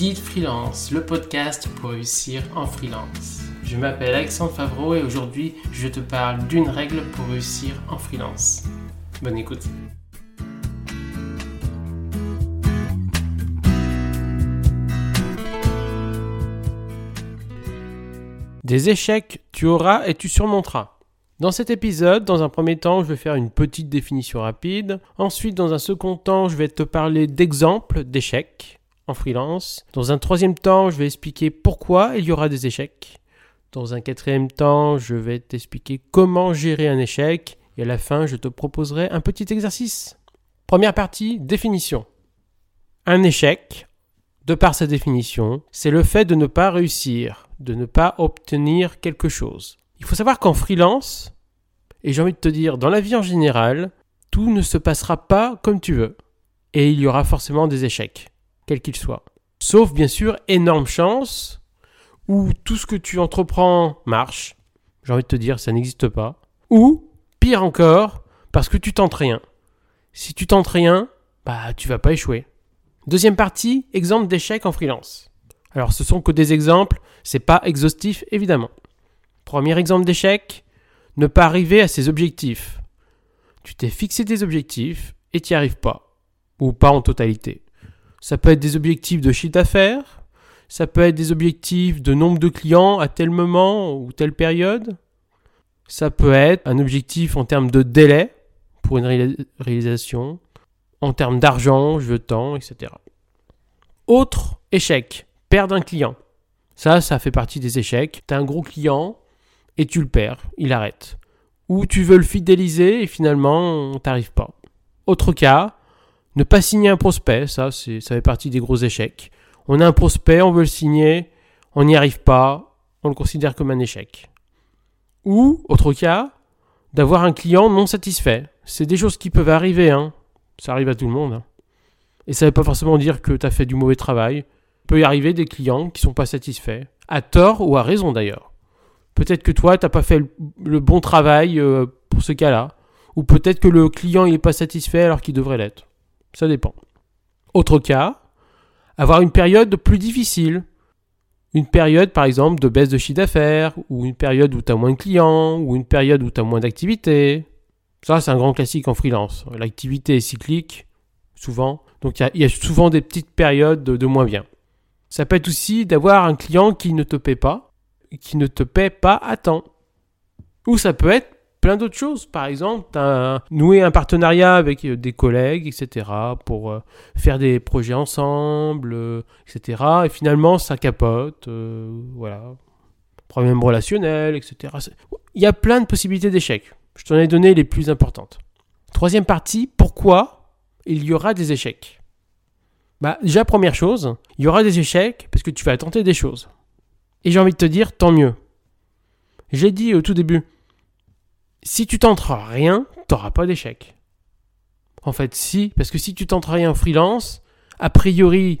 Guide Freelance, le podcast pour réussir en freelance. Je m'appelle Alexandre Favreau et aujourd'hui je te parle d'une règle pour réussir en freelance. Bonne écoute. Des échecs, tu auras et tu surmonteras. Dans cet épisode, dans un premier temps, je vais faire une petite définition rapide. Ensuite, dans un second temps, je vais te parler d'exemples d'échecs en freelance. Dans un troisième temps, je vais expliquer pourquoi il y aura des échecs. Dans un quatrième temps, je vais t'expliquer comment gérer un échec. Et à la fin, je te proposerai un petit exercice. Première partie, définition. Un échec, de par sa définition, c'est le fait de ne pas réussir, de ne pas obtenir quelque chose. Il faut savoir qu'en freelance, et j'ai envie de te dire dans la vie en général, tout ne se passera pas comme tu veux. Et il y aura forcément des échecs quel qu'il soit. Sauf bien sûr énorme chance où tout ce que tu entreprends marche. J'ai envie de te dire, ça n'existe pas. Ou, pire encore, parce que tu tentes rien. Si tu tentes rien, bah tu vas pas échouer. Deuxième partie, exemple d'échec en freelance. Alors ce sont que des exemples, c'est pas exhaustif évidemment. Premier exemple d'échec, ne pas arriver à ses objectifs. Tu t'es fixé des objectifs et tu n'y arrives pas. Ou pas en totalité. Ça peut être des objectifs de chiffre d'affaires, ça peut être des objectifs de nombre de clients à tel moment ou telle période. Ça peut être un objectif en termes de délai pour une réalisation, en termes d'argent, je veux temps, etc. Autre échec, perdre un client. Ça, ça fait partie des échecs. Tu as un gros client et tu le perds, il arrête. Ou tu veux le fidéliser et finalement, t'arrives pas. Autre cas, ne pas signer un prospect, ça, c'est, ça fait partie des gros échecs. On a un prospect, on veut le signer, on n'y arrive pas, on le considère comme un échec. Ou, autre cas, d'avoir un client non satisfait. C'est des choses qui peuvent arriver, hein. Ça arrive à tout le monde. Hein. Et ça ne veut pas forcément dire que tu as fait du mauvais travail. Il peut y arriver des clients qui sont pas satisfaits, à tort ou à raison d'ailleurs. Peut-être que toi, tu n'as pas fait le, bon travail euh, pour ce cas-là. Ou peut-être que le client n'est pas satisfait alors qu'il devrait l'être. Ça dépend. Autre cas, avoir une période plus difficile. Une période, par exemple, de baisse de chiffre d'affaires, ou une période où tu as moins de clients, ou une période où tu as moins d'activité. Ça, c'est un grand classique en freelance. L'activité est cyclique, souvent. Donc, il y, a souvent des petites périodes de, de moins bien. Ça peut être aussi d'avoir un client qui ne te paie pas, qui ne te paie pas à temps. Ou ça peut être plein d'autres choses. Par exemple, nouer un partenariat avec euh, des collègues, etc., pour euh, faire des projets ensemble, euh, etc. Et finalement, ça capote, voilà. Problème relationnel, etc. Il y a plein de possibilités d'échecs. Je t'en ai donné les plus importantes. Troisième partie, pourquoi il y aura des échecs? Bah, Déjà, première chose, il y aura des échecs parce que tu vas tenter des choses. Et j'ai envie de te dire, tant mieux. J'ai dit au tout début, si tu tentes rien, t'auras pas d'échec. En fait, si, parce que si tu tentes rien en freelance, a priori,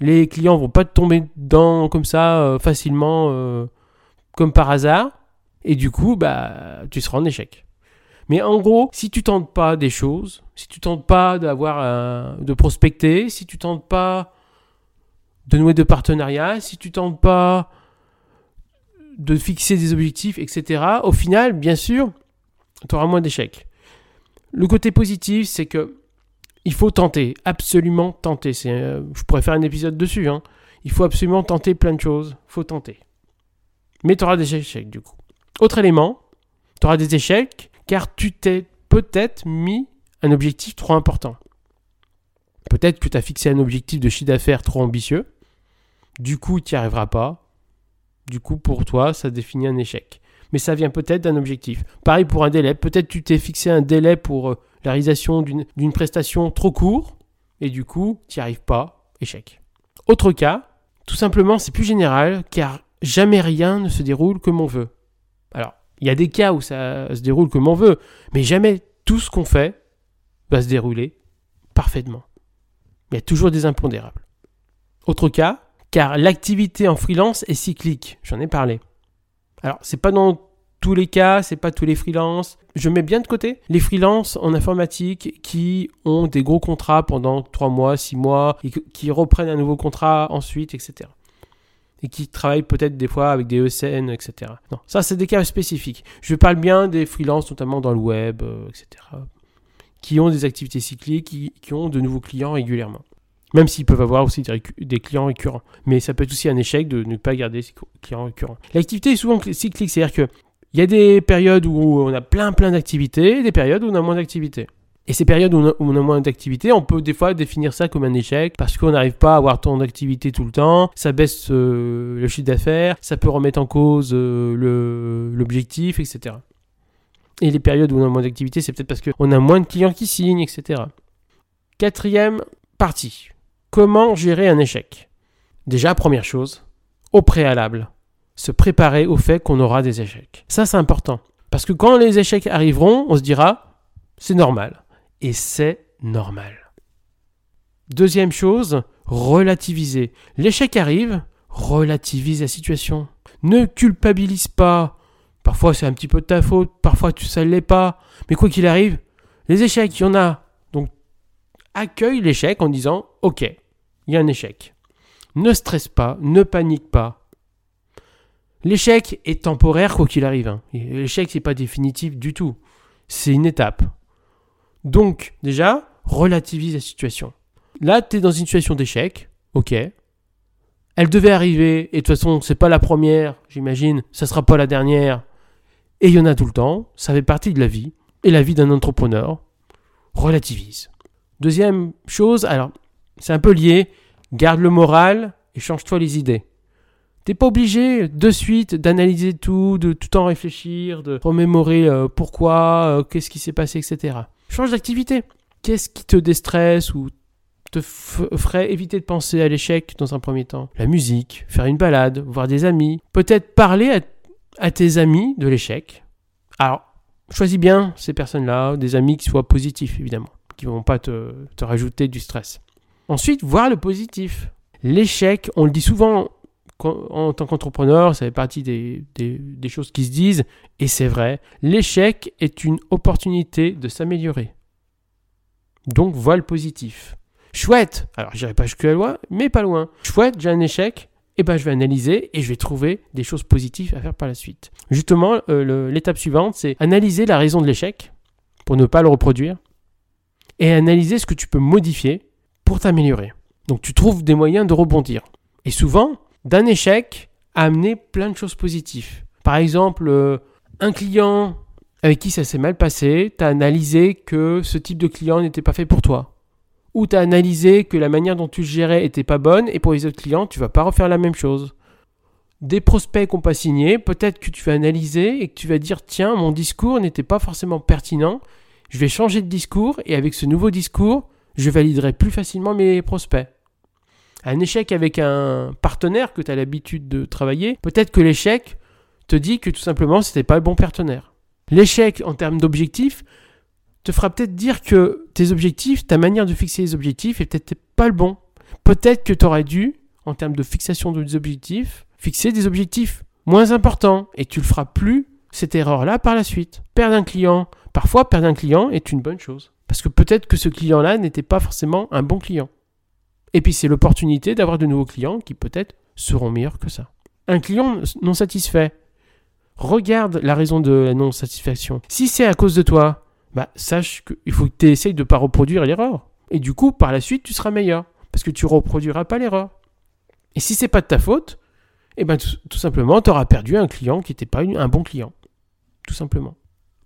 les clients vont pas te tomber dedans comme ça euh, facilement, euh, comme par hasard, et du coup, bah, tu seras en échec. Mais en gros, si tu tentes pas des choses, si tu tentes pas d'avoir de prospecter, si tu tentes pas de nouer de partenariats, si tu tentes pas de fixer des objectifs, etc. Au final, bien sûr, tu auras moins d'échecs. Le côté positif, c'est que il faut tenter, absolument tenter. Euh, je pourrais faire un épisode dessus. Hein. Il faut absolument tenter plein de choses. Faut tenter. Mais tu auras des échecs du coup. Autre élément, tu auras des échecs car tu t'es peut-être mis un objectif trop important. Peut-être que tu as fixé un objectif de chiffre d'affaires trop ambitieux. Du coup, tu n'y arriveras pas. Du coup, pour toi, ça définit un échec mais ça vient peut-être d'un objectif. Pareil pour un délai, peut-être tu t'es fixé un délai pour euh, la réalisation d'une prestation trop court, et du coup, tu n'y arrives pas, échec. Autre cas, tout simplement, c'est plus général, car jamais rien ne se déroule comme on veut. Alors, il y a des cas où ça se déroule comme on veut, mais jamais tout ce qu'on fait va se dérouler parfaitement. Il y a toujours des impondérables. Autre cas, car l'activité en freelance est cyclique, j'en ai parlé. Alors, c'est pas dans tous les cas, c'est pas tous les freelances. Je mets bien de côté les freelances en informatique qui ont des gros contrats pendant 3 mois, 6 mois, et qui reprennent un nouveau contrat ensuite, etc. Et qui travaillent peut-être des fois avec des ESN, etc. Non, ça c'est des cas spécifiques. Je parle bien des freelances, notamment dans le web, euh, etc. Qui ont des activités cycliques, qui ont de nouveaux clients régulièrement. Même s'ils peuvent avoir aussi des, clients récurrents. Mais ça peut être aussi un échec de ne pas garder ces clients récurrents. L'activité est souvent cyclique, c'est-à-dire qu'il y a des périodes où on a plein plein d'activités et des périodes où on a moins d'activités. Et ces périodes où on a, moins d'activités, on peut des fois définir ça comme un échec parce qu'on n'arrive pas à avoir tant d'activités tout le temps, ça baisse euh, le chiffre d'affaires, ça peut remettre en cause euh, l'objectif, etc. Et les périodes où on a moins d'activités, c'est peut-être parce qu'on a moins de clients qui signent, etc. Quatrième partie. Comment gérer un échec Déjà, première chose, au préalable, se préparer au fait qu'on aura des échecs. Ça, c'est important. Parce que quand les échecs arriveront, on se dira, c'est normal. Et c'est normal. Deuxième chose, relativiser. L'échec arrive, relativise la situation. Ne culpabilise pas. Parfois c'est un petit peu de ta faute, parfois tu ne l'est pas. Mais quoi qu'il arrive, les échecs, il y en a. Donc accueille l'échec en disant, ok, il y a un échec. Ne stresse pas, ne panique pas. L'échec est temporaire quoi qu'il arrive. Hein. L'échec n'est pas définitif du tout. C'est une étape. Donc déjà, relativise la situation. Là, tu es dans une situation d'échec, ok. Elle devait arriver, et de toute façon, c'est pas la première, j'imagine, ça sera pas la dernière. Et il y en a tout le temps, ça fait partie de la vie, et la vie d'un entrepreneur. Relativise. Deuxième chose, alors c'est un peu lié. Garde le moral et change-toi les idées. T'es pas obligé de suite d'analyser tout, de tout en réfléchir, de remémorer euh, pourquoi, euh, qu'est-ce qui s'est passé, etc. Change d'activité. Qu'est-ce qui te déstresse ou te ferait éviter de penser à l'échec dans un premier temps? La musique, faire une balade, voir des amis, peut-être parler à, tes amis de l'échec. Alors, choisis bien ces personnes-là, des amis qui soient positifs évidemment, qui vont pas te rajouter du stress. Ensuite, voir le positif. L'échec, on le dit souvent en tant qu'entrepreneur, ça fait partie des, choses qui se disent, et c'est vrai, l'échec est une opportunité de s'améliorer. Donc, vois le positif. Chouette Alors, j'irai pas jusqu'à loin, mais pas loin. Chouette, j'ai un échec, et eh ben, je vais analyser et je vais trouver des choses positives à faire par la suite. Justement, euh, l'étape suivante, c'est analyser la raison de l'échec pour ne pas le reproduire et analyser ce que tu peux modifier pour t'améliorer. Donc tu trouves des moyens de rebondir. Et souvent, d'un échec, amener plein de choses positives. Par exemple, euh, un client avec qui ça s'est mal passé, tu as analysé que ce type de client n'était pas fait pour toi. Ou tu as analysé que la manière dont tu le gérais n'était pas bonne et pour les autres clients, tu vas pas refaire la même chose. Des prospects qui n'ont pas signé, peut-être que tu vas analyser et que tu vas dire tiens, mon discours n'était pas forcément pertinent, je vais changer de discours et avec ce nouveau discours, je validerai plus facilement mes prospects. Un échec avec un partenaire que tu as l'habitude de travailler, peut-être que l'échec te dit que tout simplement c'était pas le bon partenaire. L'échec en termes d'objectifs te fera peut-être dire que tes objectifs, ta manière de fixer les objectifs est peut-être pas le bon. Peut-être que tu aurais dû, en termes de fixation des objectifs, fixer des objectifs moins importants et tu le feras plus cette erreur-là par la suite. Perdre un client, parfois perdre un client est une bonne chose. Parce que peut-être que ce client-là n'était pas forcément un bon client. Et puis c'est l'opportunité d'avoir de nouveaux clients qui peut-être seront meilleurs que ça. Un client non satisfait, regarde la raison de la non-satisfaction. Si c'est à cause de toi, bah, sache qu'il faut que tu essayes de ne pas reproduire l'erreur. Et du coup, par la suite, tu seras meilleur. Parce que tu ne reproduiras pas l'erreur. Et si c'est pas de ta faute, eh ben, tout, simplement, tu auras perdu un client qui n'était pas un bon client. Tout simplement.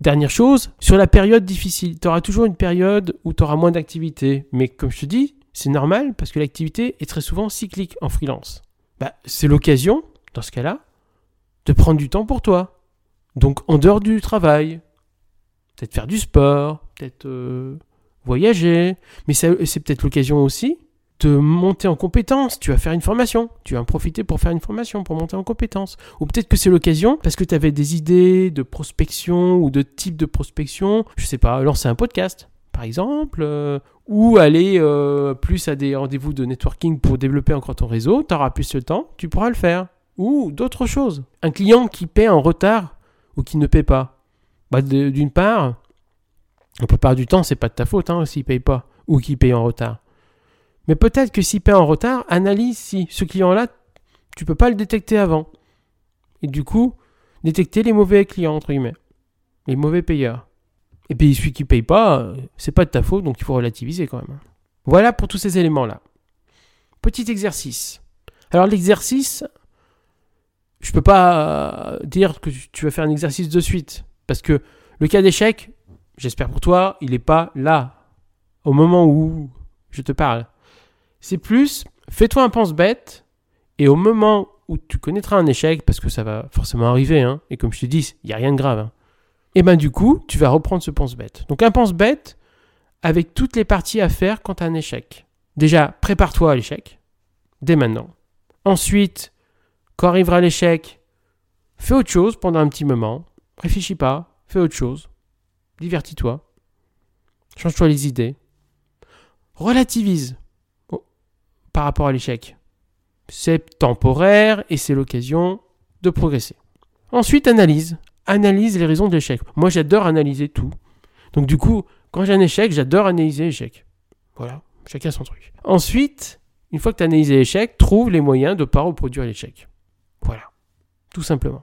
Dernière chose, sur la période difficile, tu toujours une période où tu auras moins d'activité. Mais comme je te dis, c'est normal parce que l'activité est très souvent cyclique en freelance. Bah, c'est l'occasion, dans ce cas-là, de prendre du temps pour toi. Donc en dehors du travail, peut-être faire du sport, peut-être euh, voyager, mais c'est peut-être l'occasion aussi de monter en compétence. Tu vas faire une formation. Tu vas en profiter pour faire une formation, pour monter en compétence. Ou peut-être que c'est l'occasion parce que tu avais des idées de prospection ou de type de prospection. Je sais pas, lancer un podcast, par exemple, euh, ou aller euh, plus à des rendez-vous de networking pour développer encore ton réseau. Tu auras plus le temps, tu pourras le faire. Ou d'autres choses. Un client qui paie en retard ou qui ne paie pas bah, D'une part, la plupart du temps, c'est pas de ta faute hein, s'il paye pas ou qu'il paye en retard. Mais peut-être que s'il paye en retard, analyse si ce client-là, tu peux pas le détecter avant. Et du coup, détecter les mauvais clients, entre guillemets. Les mauvais payeurs. Et puis celui qui paye pas, euh, c'est pas de ta faute, donc il faut relativiser quand même. Voilà pour tous ces éléments-là. Petit exercice. Alors l'exercice, je peux pas euh, dire que tu vas faire un exercice de suite. Parce que le cas d'échec, j'espère pour toi, il n'est pas là, au moment où je te parle. C'est plus, fais-toi un pense-bête, et au moment où tu connaîtras un échec, parce que ça va forcément arriver, hein, et comme je te dis, il n'y a rien de grave, hein, et ben du coup, tu vas reprendre ce pense-bête. Donc un pense-bête avec toutes les parties à faire quand tu as un échec. Déjà, prépare-toi à l'échec, dès maintenant. Ensuite, quand arrivera l'échec, fais autre chose pendant un petit moment, réfléchis pas, fais autre chose, divertis-toi, change-toi les idées, relativise par rapport à l'échec. C'est temporaire et c'est l'occasion de progresser. Ensuite, analyse. Analyse les raisons de l'échec. Moi, j'adore analyser tout. Donc, du coup, quand j'ai un échec, j'adore analyser l'échec. Voilà, chacun son truc. Ensuite, une fois que tu as analysé l'échec, trouve les moyens de ne pas reproduire l'échec. Voilà, tout simplement.